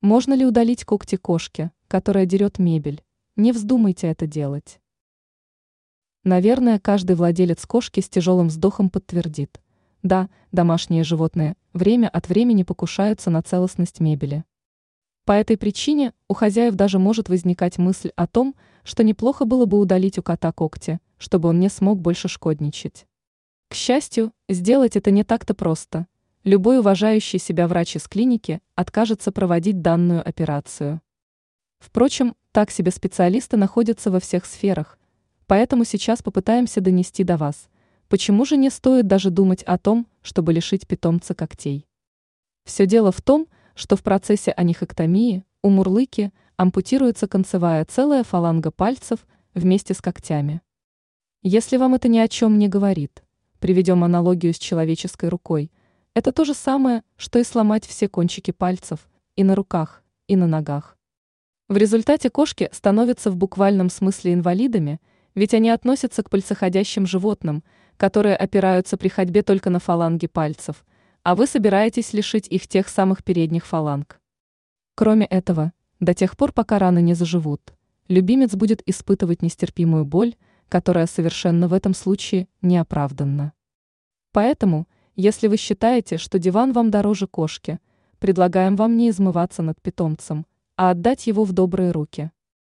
Можно ли удалить когти кошки, которая дерет мебель? Не вздумайте это делать. Наверное, каждый владелец кошки с тяжелым вздохом подтвердит. Да, домашние животные время от времени покушаются на целостность мебели. По этой причине у хозяев даже может возникать мысль о том, что неплохо было бы удалить у кота когти, чтобы он не смог больше шкодничать. К счастью, сделать это не так-то просто – любой уважающий себя врач из клиники откажется проводить данную операцию. Впрочем, так себе специалисты находятся во всех сферах, поэтому сейчас попытаемся донести до вас, почему же не стоит даже думать о том, чтобы лишить питомца когтей. Все дело в том, что в процессе анихэктомии у мурлыки ампутируется концевая целая фаланга пальцев вместе с когтями. Если вам это ни о чем не говорит, приведем аналогию с человеческой рукой – это то же самое, что и сломать все кончики пальцев и на руках, и на ногах. В результате кошки становятся в буквальном смысле инвалидами, ведь они относятся к пальцеходящим животным, которые опираются при ходьбе только на фаланги пальцев, а вы собираетесь лишить их тех самых передних фаланг. Кроме этого, до тех пор, пока раны не заживут, любимец будет испытывать нестерпимую боль, которая совершенно в этом случае неоправданна. Поэтому – если вы считаете, что диван вам дороже кошки, предлагаем вам не измываться над питомцем, а отдать его в добрые руки.